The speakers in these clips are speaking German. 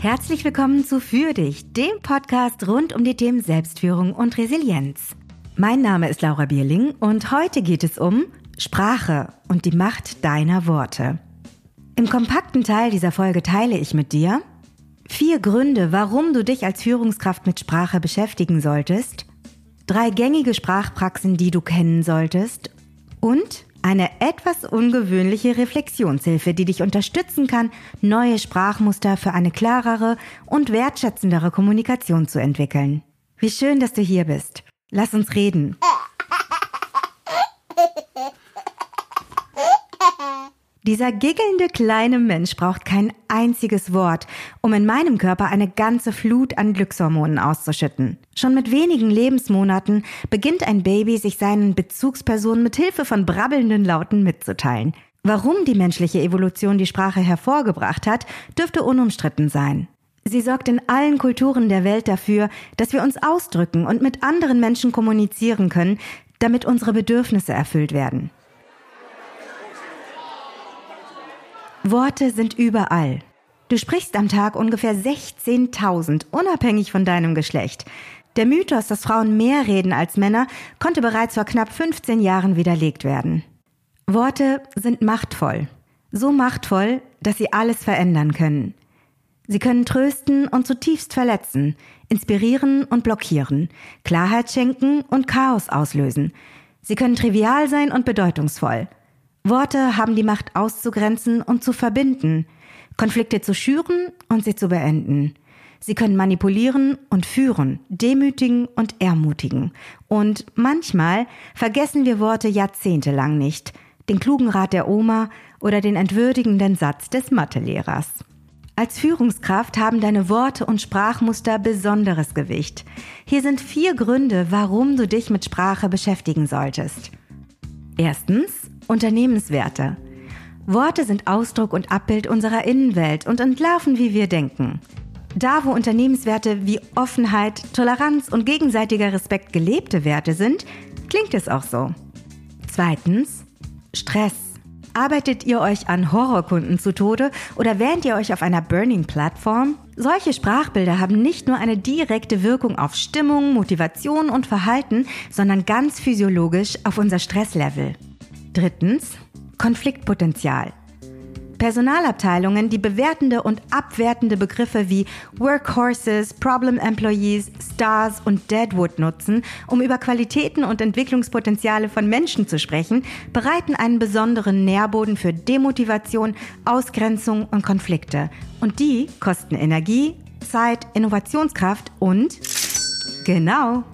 Herzlich willkommen zu Für dich, dem Podcast rund um die Themen Selbstführung und Resilienz. Mein Name ist Laura Bierling und heute geht es um Sprache und die Macht deiner Worte. Im kompakten Teil dieser Folge teile ich mit dir vier Gründe, warum du dich als Führungskraft mit Sprache beschäftigen solltest, drei gängige Sprachpraxen, die du kennen solltest und eine etwas ungewöhnliche Reflexionshilfe, die dich unterstützen kann, neue Sprachmuster für eine klarere und wertschätzendere Kommunikation zu entwickeln. Wie schön, dass du hier bist. Lass uns reden. Dieser giggelnde kleine Mensch braucht kein einziges Wort, um in meinem Körper eine ganze Flut an Glückshormonen auszuschütten. Schon mit wenigen Lebensmonaten beginnt ein Baby sich seinen Bezugspersonen mit Hilfe von brabbelnden Lauten mitzuteilen. Warum die menschliche Evolution die Sprache hervorgebracht hat, dürfte unumstritten sein. Sie sorgt in allen Kulturen der Welt dafür, dass wir uns ausdrücken und mit anderen Menschen kommunizieren können, damit unsere Bedürfnisse erfüllt werden. Worte sind überall. Du sprichst am Tag ungefähr 16.000, unabhängig von deinem Geschlecht. Der Mythos, dass Frauen mehr reden als Männer, konnte bereits vor knapp 15 Jahren widerlegt werden. Worte sind machtvoll. So machtvoll, dass sie alles verändern können. Sie können trösten und zutiefst verletzen, inspirieren und blockieren, Klarheit schenken und Chaos auslösen. Sie können trivial sein und bedeutungsvoll. Worte haben die Macht auszugrenzen und zu verbinden, Konflikte zu schüren und sie zu beenden. Sie können manipulieren und führen, demütigen und ermutigen. Und manchmal vergessen wir Worte jahrzehntelang nicht, den klugen Rat der Oma oder den entwürdigenden Satz des Mathelehrers. Als Führungskraft haben deine Worte und Sprachmuster besonderes Gewicht. Hier sind vier Gründe, warum du dich mit Sprache beschäftigen solltest. Erstens, Unternehmenswerte. Worte sind Ausdruck und Abbild unserer Innenwelt und entlarven, wie wir denken. Da, wo Unternehmenswerte wie Offenheit, Toleranz und gegenseitiger Respekt gelebte Werte sind, klingt es auch so. Zweitens, Stress. Arbeitet ihr euch an Horrorkunden zu Tode oder wähnt ihr euch auf einer Burning-Plattform? Solche Sprachbilder haben nicht nur eine direkte Wirkung auf Stimmung, Motivation und Verhalten, sondern ganz physiologisch auf unser Stresslevel. Drittens, Konfliktpotenzial. Personalabteilungen, die bewertende und abwertende Begriffe wie Workhorses, Problem Employees, Stars und Deadwood nutzen, um über Qualitäten und Entwicklungspotenziale von Menschen zu sprechen, bereiten einen besonderen Nährboden für Demotivation, Ausgrenzung und Konflikte. Und die kosten Energie, Zeit, Innovationskraft und genau.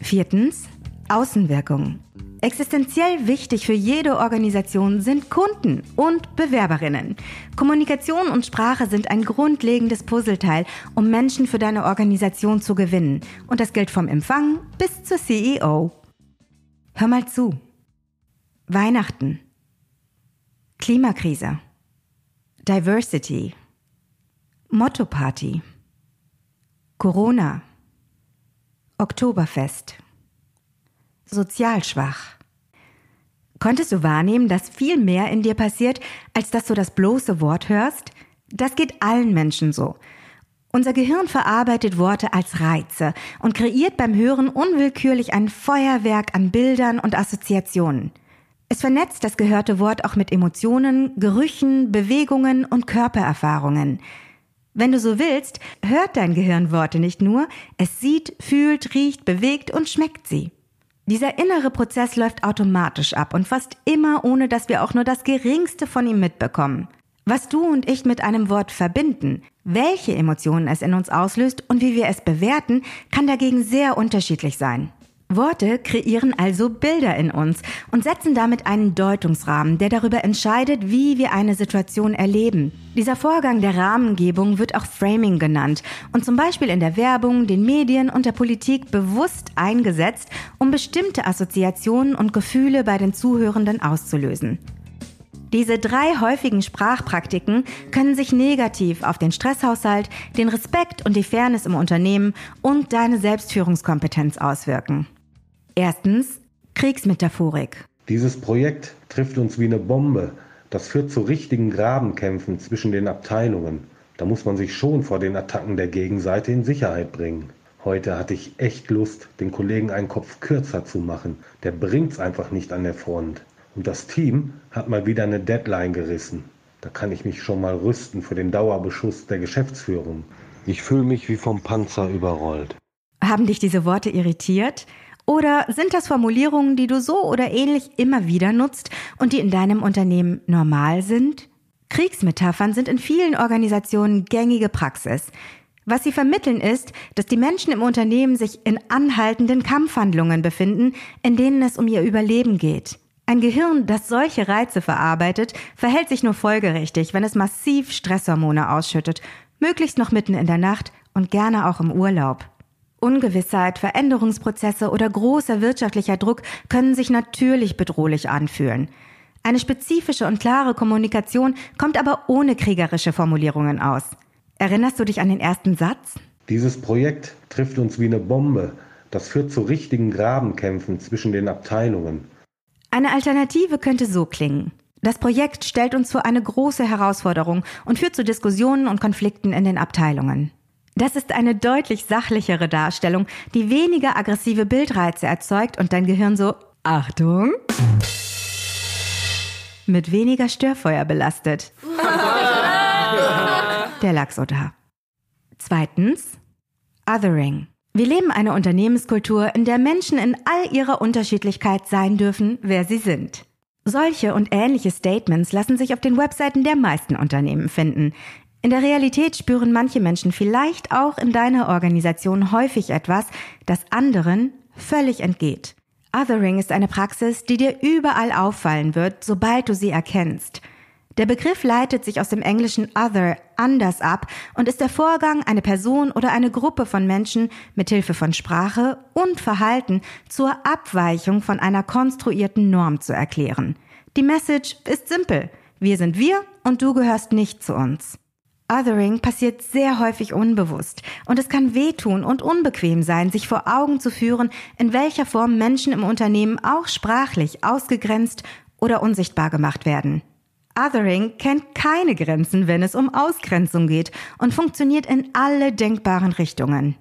Viertens, Außenwirkung. Existenziell wichtig für jede Organisation sind Kunden und Bewerberinnen. Kommunikation und Sprache sind ein grundlegendes Puzzleteil, um Menschen für deine Organisation zu gewinnen. Und das gilt vom Empfang bis zur CEO. Hör mal zu. Weihnachten. Klimakrise. Diversity. Motto-Party. Corona. Oktoberfest sozial schwach. Konntest du wahrnehmen, dass viel mehr in dir passiert, als dass du das bloße Wort hörst? Das geht allen Menschen so. Unser Gehirn verarbeitet Worte als Reize und kreiert beim Hören unwillkürlich ein Feuerwerk an Bildern und Assoziationen. Es vernetzt das gehörte Wort auch mit Emotionen, Gerüchen, Bewegungen und Körpererfahrungen. Wenn du so willst, hört dein Gehirn Worte nicht nur, es sieht, fühlt, riecht, bewegt und schmeckt sie. Dieser innere Prozess läuft automatisch ab und fast immer ohne, dass wir auch nur das geringste von ihm mitbekommen. Was du und ich mit einem Wort verbinden, welche Emotionen es in uns auslöst und wie wir es bewerten, kann dagegen sehr unterschiedlich sein. Worte kreieren also Bilder in uns und setzen damit einen Deutungsrahmen, der darüber entscheidet, wie wir eine Situation erleben. Dieser Vorgang der Rahmengebung wird auch Framing genannt und zum Beispiel in der Werbung, den Medien und der Politik bewusst eingesetzt, um bestimmte Assoziationen und Gefühle bei den Zuhörenden auszulösen. Diese drei häufigen Sprachpraktiken können sich negativ auf den Stresshaushalt, den Respekt und die Fairness im Unternehmen und deine Selbstführungskompetenz auswirken. Erstens Kriegsmetaphorik. Dieses Projekt trifft uns wie eine Bombe. Das führt zu richtigen Grabenkämpfen zwischen den Abteilungen. Da muss man sich schon vor den Attacken der Gegenseite in Sicherheit bringen. Heute hatte ich echt Lust, den Kollegen einen Kopf kürzer zu machen. Der bringt's einfach nicht an der Front. Und das Team hat mal wieder eine Deadline gerissen. Da kann ich mich schon mal rüsten für den Dauerbeschuss der Geschäftsführung. Ich fühle mich wie vom Panzer überrollt. Haben dich diese Worte irritiert? Oder sind das Formulierungen, die du so oder ähnlich immer wieder nutzt und die in deinem Unternehmen normal sind? Kriegsmetaphern sind in vielen Organisationen gängige Praxis. Was sie vermitteln ist, dass die Menschen im Unternehmen sich in anhaltenden Kampfhandlungen befinden, in denen es um ihr Überleben geht. Ein Gehirn, das solche Reize verarbeitet, verhält sich nur folgerichtig, wenn es massiv Stresshormone ausschüttet, möglichst noch mitten in der Nacht und gerne auch im Urlaub. Ungewissheit, Veränderungsprozesse oder großer wirtschaftlicher Druck können sich natürlich bedrohlich anfühlen. Eine spezifische und klare Kommunikation kommt aber ohne kriegerische Formulierungen aus. Erinnerst du dich an den ersten Satz? Dieses Projekt trifft uns wie eine Bombe. Das führt zu richtigen Grabenkämpfen zwischen den Abteilungen. Eine Alternative könnte so klingen. Das Projekt stellt uns vor eine große Herausforderung und führt zu Diskussionen und Konflikten in den Abteilungen. Das ist eine deutlich sachlichere Darstellung, die weniger aggressive Bildreize erzeugt und dein Gehirn so, Achtung, mit weniger Störfeuer belastet. Der lag so da. Zweitens, Othering. Wir leben eine Unternehmenskultur, in der Menschen in all ihrer Unterschiedlichkeit sein dürfen, wer sie sind. Solche und ähnliche Statements lassen sich auf den Webseiten der meisten Unternehmen finden. In der Realität spüren manche Menschen vielleicht auch in deiner Organisation häufig etwas, das anderen völlig entgeht. Othering ist eine Praxis, die dir überall auffallen wird, sobald du sie erkennst – der Begriff leitet sich aus dem englischen other, anders ab und ist der Vorgang, eine Person oder eine Gruppe von Menschen mit Hilfe von Sprache und Verhalten zur Abweichung von einer konstruierten Norm zu erklären. Die Message ist simpel. Wir sind wir und du gehörst nicht zu uns. Othering passiert sehr häufig unbewusst und es kann wehtun und unbequem sein, sich vor Augen zu führen, in welcher Form Menschen im Unternehmen auch sprachlich ausgegrenzt oder unsichtbar gemacht werden. Othering kennt keine Grenzen, wenn es um Ausgrenzung geht und funktioniert in alle denkbaren Richtungen.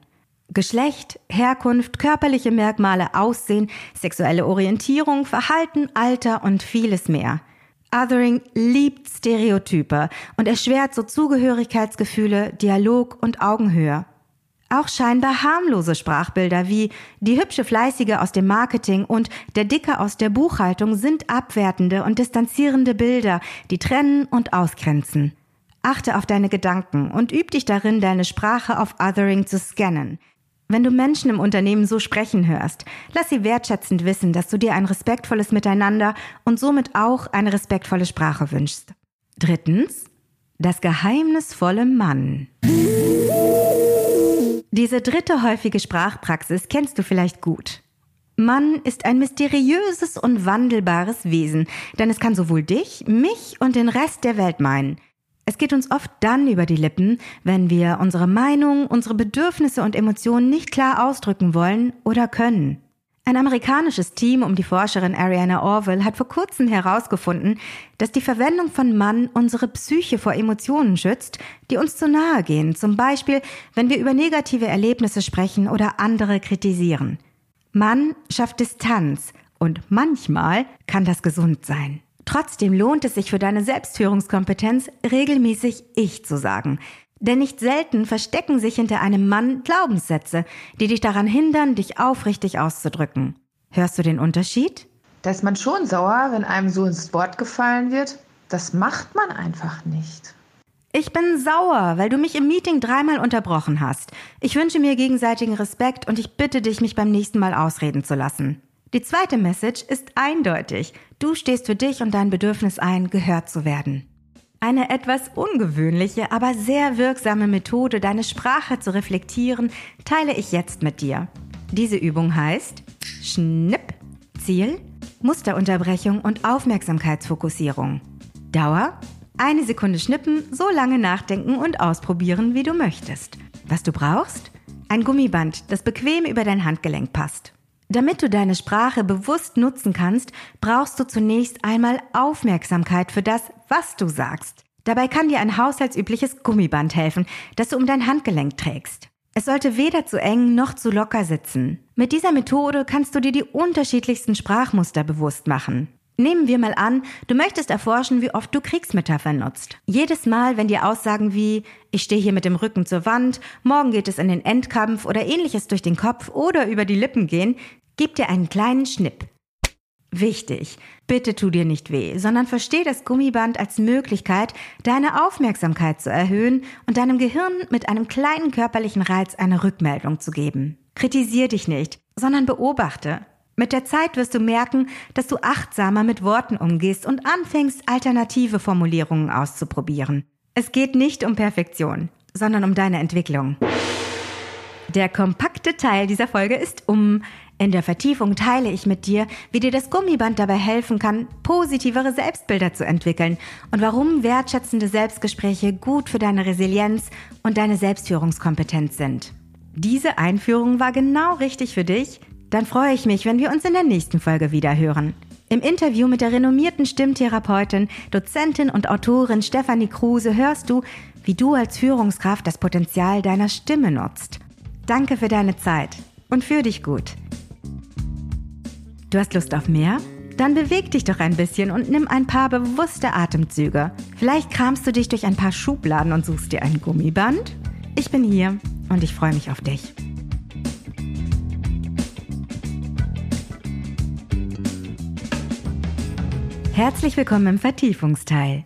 Geschlecht, Herkunft, körperliche Merkmale, Aussehen, sexuelle Orientierung, Verhalten, Alter und vieles mehr. Othering liebt Stereotype und erschwert so Zugehörigkeitsgefühle, Dialog und Augenhöhe. Auch scheinbar harmlose Sprachbilder wie die hübsche Fleißige aus dem Marketing und der Dicke aus der Buchhaltung sind abwertende und distanzierende Bilder, die trennen und ausgrenzen. Achte auf deine Gedanken und üb dich darin, deine Sprache auf Othering zu scannen. Wenn du Menschen im Unternehmen so sprechen hörst, lass sie wertschätzend wissen, dass du dir ein respektvolles Miteinander und somit auch eine respektvolle Sprache wünschst. Drittens, das geheimnisvolle Mann. Diese dritte häufige Sprachpraxis kennst du vielleicht gut. Mann ist ein mysteriöses und wandelbares Wesen, denn es kann sowohl dich, mich und den Rest der Welt meinen. Es geht uns oft dann über die Lippen, wenn wir unsere Meinung, unsere Bedürfnisse und Emotionen nicht klar ausdrücken wollen oder können. Ein amerikanisches Team um die Forscherin Ariana Orwell hat vor kurzem herausgefunden, dass die Verwendung von Mann unsere Psyche vor Emotionen schützt, die uns zu nahe gehen, zum Beispiel wenn wir über negative Erlebnisse sprechen oder andere kritisieren. Mann schafft Distanz und manchmal kann das gesund sein. Trotzdem lohnt es sich für deine Selbstführungskompetenz, regelmäßig Ich zu sagen, denn nicht selten verstecken sich hinter einem Mann Glaubenssätze, die dich daran hindern, dich aufrichtig auszudrücken. Hörst du den Unterschied? Da ist man schon sauer, wenn einem so ins Wort gefallen wird. Das macht man einfach nicht. Ich bin sauer, weil du mich im Meeting dreimal unterbrochen hast. Ich wünsche mir gegenseitigen Respekt und ich bitte dich, mich beim nächsten Mal ausreden zu lassen. Die zweite Message ist eindeutig. Du stehst für dich und dein Bedürfnis ein, gehört zu werden. Eine etwas ungewöhnliche, aber sehr wirksame Methode, deine Sprache zu reflektieren, teile ich jetzt mit dir. Diese Übung heißt Schnipp, Ziel, Musterunterbrechung und Aufmerksamkeitsfokussierung. Dauer eine Sekunde schnippen, so lange nachdenken und ausprobieren, wie du möchtest. Was du brauchst? Ein Gummiband, das bequem über dein Handgelenk passt. Damit du deine Sprache bewusst nutzen kannst, brauchst du zunächst einmal Aufmerksamkeit für das, was du sagst. Dabei kann dir ein haushaltsübliches Gummiband helfen, das du um dein Handgelenk trägst. Es sollte weder zu eng noch zu locker sitzen. Mit dieser Methode kannst du dir die unterschiedlichsten Sprachmuster bewusst machen. Nehmen wir mal an, du möchtest erforschen, wie oft du Kriegsmetaphern nutzt. Jedes Mal, wenn dir Aussagen wie ich stehe hier mit dem Rücken zur Wand, morgen geht es in den Endkampf oder ähnliches durch den Kopf oder über die Lippen gehen, gib dir einen kleinen Schnipp. Wichtig, bitte tu dir nicht weh, sondern versteh das Gummiband als Möglichkeit, deine Aufmerksamkeit zu erhöhen und deinem Gehirn mit einem kleinen körperlichen Reiz eine Rückmeldung zu geben. Kritisier dich nicht, sondern beobachte. Mit der Zeit wirst du merken, dass du achtsamer mit Worten umgehst und anfängst, alternative Formulierungen auszuprobieren. Es geht nicht um Perfektion, sondern um deine Entwicklung. Der kompakte Teil dieser Folge ist um. In der Vertiefung teile ich mit dir, wie dir das Gummiband dabei helfen kann, positivere Selbstbilder zu entwickeln und warum wertschätzende Selbstgespräche gut für deine Resilienz und deine Selbstführungskompetenz sind. Diese Einführung war genau richtig für dich? Dann freue ich mich, wenn wir uns in der nächsten Folge wieder hören. Im Interview mit der renommierten Stimmtherapeutin, Dozentin und Autorin Stefanie Kruse hörst du, wie du als Führungskraft das Potenzial deiner Stimme nutzt. Danke für deine Zeit und für dich gut. Du hast Lust auf mehr? Dann beweg dich doch ein bisschen und nimm ein paar bewusste Atemzüge. Vielleicht kramst du dich durch ein paar Schubladen und suchst dir ein Gummiband. Ich bin hier und ich freue mich auf dich. Herzlich willkommen im Vertiefungsteil.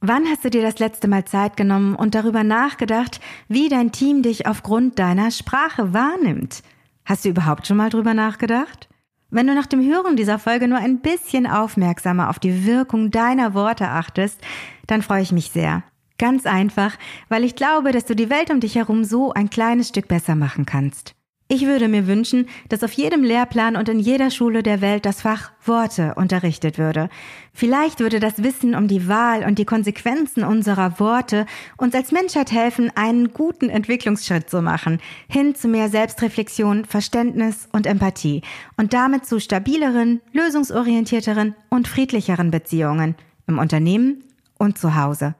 Wann hast du dir das letzte Mal Zeit genommen und darüber nachgedacht, wie dein Team dich aufgrund deiner Sprache wahrnimmt? Hast du überhaupt schon mal drüber nachgedacht? Wenn du nach dem Hören dieser Folge nur ein bisschen aufmerksamer auf die Wirkung deiner Worte achtest, dann freue ich mich sehr. Ganz einfach, weil ich glaube, dass du die Welt um dich herum so ein kleines Stück besser machen kannst. Ich würde mir wünschen, dass auf jedem Lehrplan und in jeder Schule der Welt das Fach Worte unterrichtet würde. Vielleicht würde das Wissen um die Wahl und die Konsequenzen unserer Worte uns als Menschheit helfen, einen guten Entwicklungsschritt zu machen, hin zu mehr Selbstreflexion, Verständnis und Empathie und damit zu stabileren, lösungsorientierteren und friedlicheren Beziehungen im Unternehmen und zu Hause.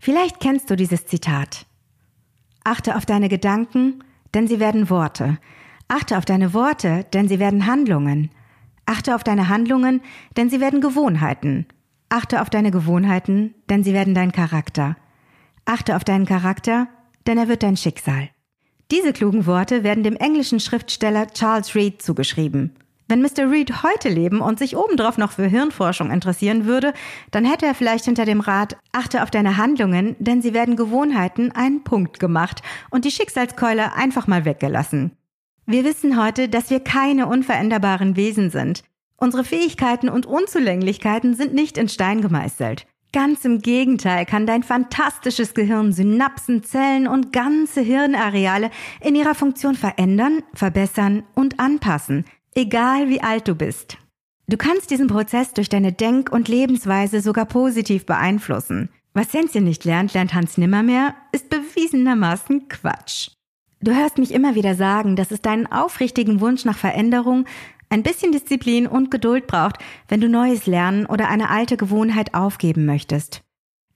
Vielleicht kennst du dieses Zitat. Achte auf deine Gedanken, denn sie werden Worte. Achte auf deine Worte, denn sie werden Handlungen. Achte auf deine Handlungen, denn sie werden Gewohnheiten. Achte auf deine Gewohnheiten, denn sie werden dein Charakter. Achte auf deinen Charakter, denn er wird dein Schicksal. Diese klugen Worte werden dem englischen Schriftsteller Charles Reed zugeschrieben. Wenn Mr. Reed heute leben und sich obendrauf noch für Hirnforschung interessieren würde, dann hätte er vielleicht hinter dem Rat Achte auf deine Handlungen, denn sie werden Gewohnheiten einen Punkt gemacht und die Schicksalskeule einfach mal weggelassen. Wir wissen heute, dass wir keine unveränderbaren Wesen sind. Unsere Fähigkeiten und Unzulänglichkeiten sind nicht in Stein gemeißelt. Ganz im Gegenteil kann dein fantastisches Gehirn Synapsen, Zellen und ganze Hirnareale in ihrer Funktion verändern, verbessern und anpassen, Egal wie alt du bist. Du kannst diesen Prozess durch deine Denk- und Lebensweise sogar positiv beeinflussen. Was Sensien nicht lernt, lernt Hans nimmermehr, ist bewiesenermaßen Quatsch. Du hörst mich immer wieder sagen, dass es deinen aufrichtigen Wunsch nach Veränderung, ein bisschen Disziplin und Geduld braucht, wenn du Neues lernen oder eine alte Gewohnheit aufgeben möchtest.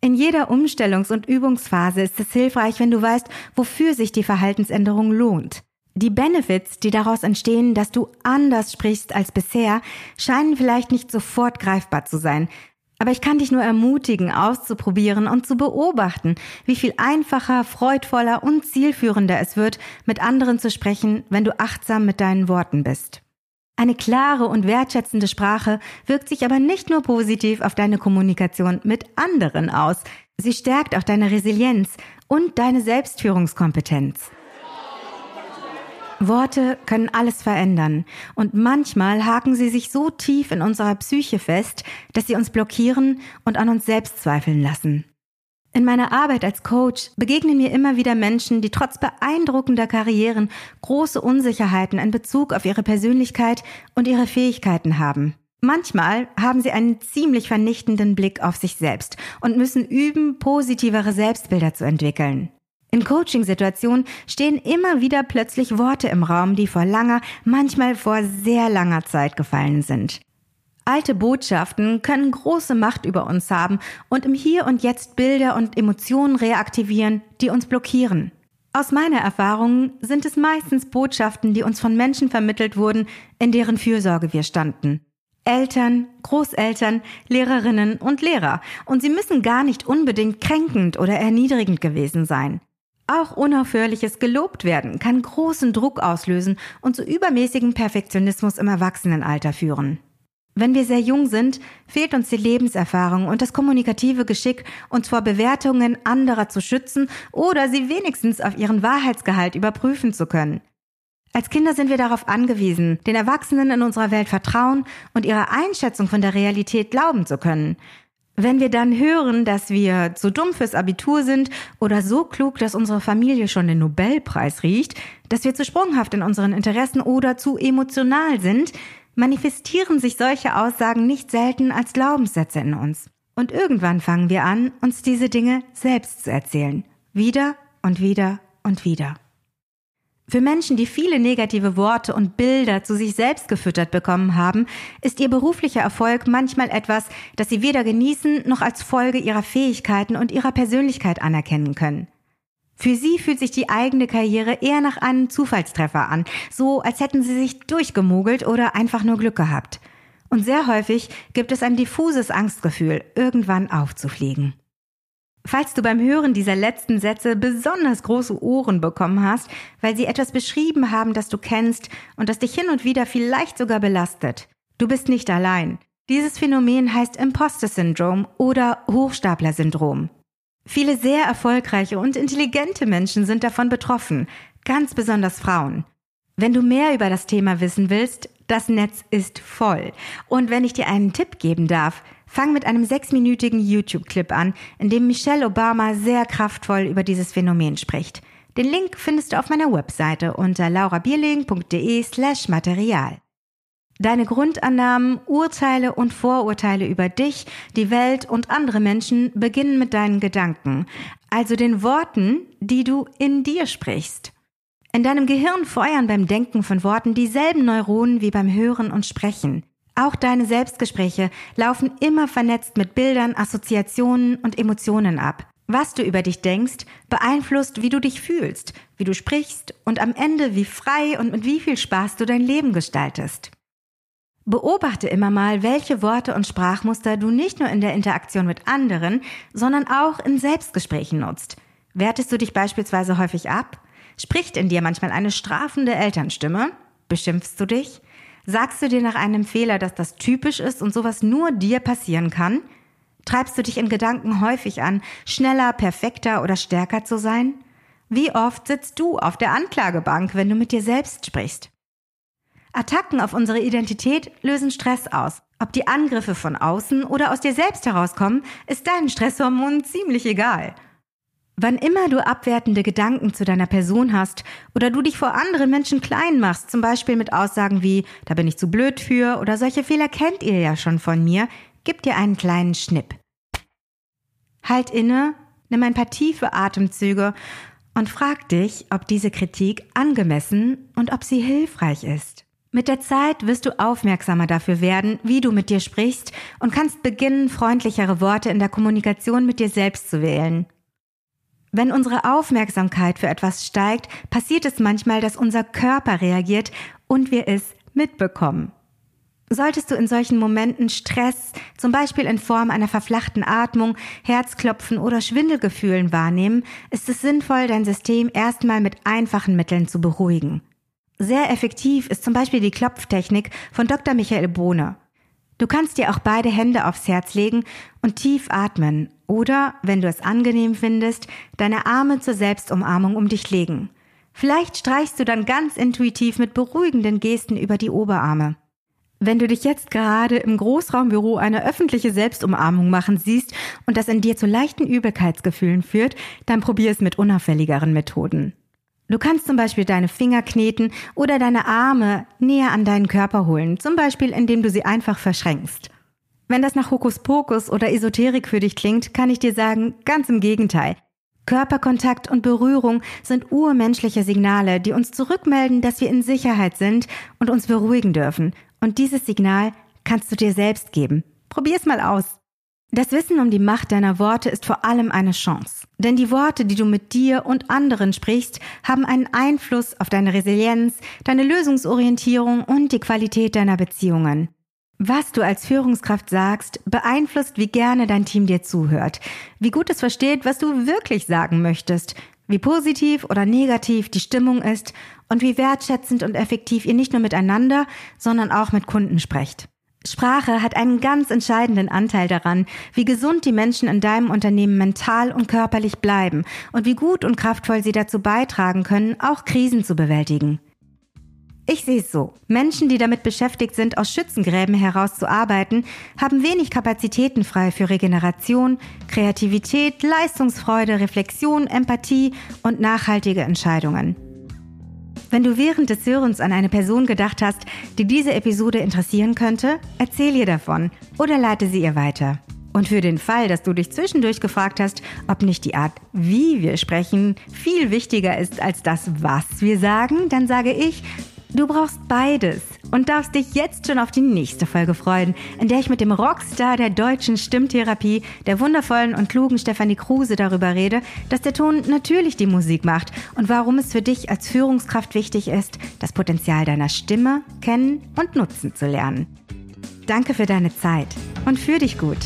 In jeder Umstellungs- und Übungsphase ist es hilfreich, wenn du weißt, wofür sich die Verhaltensänderung lohnt. Die Benefits, die daraus entstehen, dass du anders sprichst als bisher, scheinen vielleicht nicht sofort greifbar zu sein. Aber ich kann dich nur ermutigen, auszuprobieren und zu beobachten, wie viel einfacher, freudvoller und zielführender es wird, mit anderen zu sprechen, wenn du achtsam mit deinen Worten bist. Eine klare und wertschätzende Sprache wirkt sich aber nicht nur positiv auf deine Kommunikation mit anderen aus, sie stärkt auch deine Resilienz und deine Selbstführungskompetenz. Worte können alles verändern und manchmal haken sie sich so tief in unserer Psyche fest, dass sie uns blockieren und an uns selbst zweifeln lassen. In meiner Arbeit als Coach begegnen mir immer wieder Menschen, die trotz beeindruckender Karrieren große Unsicherheiten in Bezug auf ihre Persönlichkeit und ihre Fähigkeiten haben. Manchmal haben sie einen ziemlich vernichtenden Blick auf sich selbst und müssen üben, positivere Selbstbilder zu entwickeln. In Coaching-Situationen stehen immer wieder plötzlich Worte im Raum, die vor langer, manchmal vor sehr langer Zeit gefallen sind. Alte Botschaften können große Macht über uns haben und im Hier und Jetzt Bilder und Emotionen reaktivieren, die uns blockieren. Aus meiner Erfahrung sind es meistens Botschaften, die uns von Menschen vermittelt wurden, in deren Fürsorge wir standen. Eltern, Großeltern, Lehrerinnen und Lehrer. Und sie müssen gar nicht unbedingt kränkend oder erniedrigend gewesen sein. Auch unaufhörliches gelobt werden kann großen Druck auslösen und zu übermäßigem Perfektionismus im Erwachsenenalter führen. Wenn wir sehr jung sind, fehlt uns die Lebenserfahrung und das kommunikative Geschick, uns vor Bewertungen anderer zu schützen oder sie wenigstens auf ihren Wahrheitsgehalt überprüfen zu können. Als Kinder sind wir darauf angewiesen, den Erwachsenen in unserer Welt vertrauen und ihrer Einschätzung von der Realität glauben zu können. Wenn wir dann hören, dass wir zu dumm fürs Abitur sind oder so klug, dass unsere Familie schon den Nobelpreis riecht, dass wir zu sprunghaft in unseren Interessen oder zu emotional sind, manifestieren sich solche Aussagen nicht selten als Glaubenssätze in uns. Und irgendwann fangen wir an, uns diese Dinge selbst zu erzählen. Wieder und wieder und wieder. Für Menschen, die viele negative Worte und Bilder zu sich selbst gefüttert bekommen haben, ist ihr beruflicher Erfolg manchmal etwas, das sie weder genießen noch als Folge ihrer Fähigkeiten und ihrer Persönlichkeit anerkennen können. Für sie fühlt sich die eigene Karriere eher nach einem Zufallstreffer an, so als hätten sie sich durchgemogelt oder einfach nur Glück gehabt. Und sehr häufig gibt es ein diffuses Angstgefühl, irgendwann aufzufliegen. Falls du beim Hören dieser letzten Sätze besonders große Ohren bekommen hast, weil sie etwas beschrieben haben, das du kennst und das dich hin und wieder vielleicht sogar belastet, du bist nicht allein. Dieses Phänomen heißt Imposter Syndrom oder Hochstapler Syndrom. Viele sehr erfolgreiche und intelligente Menschen sind davon betroffen, ganz besonders Frauen. Wenn du mehr über das Thema wissen willst, das Netz ist voll. Und wenn ich dir einen Tipp geben darf, fang mit einem sechsminütigen YouTube-Clip an, in dem Michelle Obama sehr kraftvoll über dieses Phänomen spricht. Den Link findest du auf meiner Webseite unter laurabierling.de slash Material. Deine Grundannahmen, Urteile und Vorurteile über dich, die Welt und andere Menschen beginnen mit deinen Gedanken, also den Worten, die du in dir sprichst. In deinem Gehirn feuern beim Denken von Worten dieselben Neuronen wie beim Hören und Sprechen. Auch deine Selbstgespräche laufen immer vernetzt mit Bildern, Assoziationen und Emotionen ab. Was du über dich denkst, beeinflusst, wie du dich fühlst, wie du sprichst und am Ende, wie frei und mit wie viel Spaß du dein Leben gestaltest. Beobachte immer mal, welche Worte und Sprachmuster du nicht nur in der Interaktion mit anderen, sondern auch in Selbstgesprächen nutzt. Wertest du dich beispielsweise häufig ab? Spricht in dir manchmal eine strafende Elternstimme? Beschimpfst du dich? Sagst du dir nach einem Fehler, dass das typisch ist und sowas nur dir passieren kann? Treibst du dich in Gedanken häufig an, schneller, perfekter oder stärker zu sein? Wie oft sitzt du auf der Anklagebank, wenn du mit dir selbst sprichst? Attacken auf unsere Identität lösen Stress aus. Ob die Angriffe von außen oder aus dir selbst herauskommen, ist deinen Stresshormonen ziemlich egal. Wann immer du abwertende Gedanken zu deiner Person hast oder du dich vor anderen Menschen klein machst, zum Beispiel mit Aussagen wie, da bin ich zu blöd für oder solche Fehler kennt ihr ja schon von mir, gib dir einen kleinen Schnipp. Halt inne, nimm ein paar tiefe Atemzüge und frag dich, ob diese Kritik angemessen und ob sie hilfreich ist. Mit der Zeit wirst du aufmerksamer dafür werden, wie du mit dir sprichst und kannst beginnen, freundlichere Worte in der Kommunikation mit dir selbst zu wählen. Wenn unsere Aufmerksamkeit für etwas steigt, passiert es manchmal, dass unser Körper reagiert und wir es mitbekommen. Solltest du in solchen Momenten Stress, zum Beispiel in Form einer verflachten Atmung, Herzklopfen oder Schwindelgefühlen wahrnehmen, ist es sinnvoll, dein System erstmal mit einfachen Mitteln zu beruhigen. Sehr effektiv ist zum Beispiel die Klopftechnik von Dr. Michael Bohne. Du kannst dir auch beide Hände aufs Herz legen und tief atmen oder, wenn du es angenehm findest, deine Arme zur Selbstumarmung um dich legen. Vielleicht streichst du dann ganz intuitiv mit beruhigenden Gesten über die Oberarme. Wenn du dich jetzt gerade im Großraumbüro eine öffentliche Selbstumarmung machen siehst und das in dir zu leichten Übelkeitsgefühlen führt, dann probier es mit unauffälligeren Methoden. Du kannst zum Beispiel deine Finger kneten oder deine Arme näher an deinen Körper holen, zum Beispiel indem du sie einfach verschränkst. Wenn das nach Hokuspokus oder Esoterik für dich klingt, kann ich dir sagen, ganz im Gegenteil. Körperkontakt und Berührung sind urmenschliche Signale, die uns zurückmelden, dass wir in Sicherheit sind und uns beruhigen dürfen. Und dieses Signal, kannst du dir selbst geben. Probier's mal aus. Das Wissen um die Macht deiner Worte ist vor allem eine Chance. Denn die Worte, die du mit dir und anderen sprichst, haben einen Einfluss auf deine Resilienz, deine Lösungsorientierung und die Qualität deiner Beziehungen. Was du als Führungskraft sagst, beeinflusst, wie gerne dein Team dir zuhört, wie gut es versteht, was du wirklich sagen möchtest, wie positiv oder negativ die Stimmung ist und wie wertschätzend und effektiv ihr nicht nur miteinander, sondern auch mit Kunden sprecht. Sprache hat einen ganz entscheidenden Anteil daran, wie gesund die Menschen in deinem Unternehmen mental und körperlich bleiben und wie gut und kraftvoll sie dazu beitragen können, auch Krisen zu bewältigen. Ich sehe es so. Menschen, die damit beschäftigt sind, aus Schützengräben herauszuarbeiten, haben wenig Kapazitäten frei für Regeneration, Kreativität, Leistungsfreude, Reflexion, Empathie und nachhaltige Entscheidungen. Wenn du während des Hörens an eine Person gedacht hast, die diese Episode interessieren könnte, erzähl ihr davon oder leite sie ihr weiter. Und für den Fall, dass du dich zwischendurch gefragt hast, ob nicht die Art, wie wir sprechen, viel wichtiger ist als das, was wir sagen, dann sage ich, Du brauchst beides und darfst dich jetzt schon auf die nächste Folge freuen, in der ich mit dem Rockstar der deutschen Stimmtherapie, der wundervollen und klugen Stefanie Kruse darüber rede, dass der Ton natürlich die Musik macht und warum es für dich als Führungskraft wichtig ist, das Potenzial deiner Stimme kennen und nutzen zu lernen. Danke für deine Zeit und für dich gut.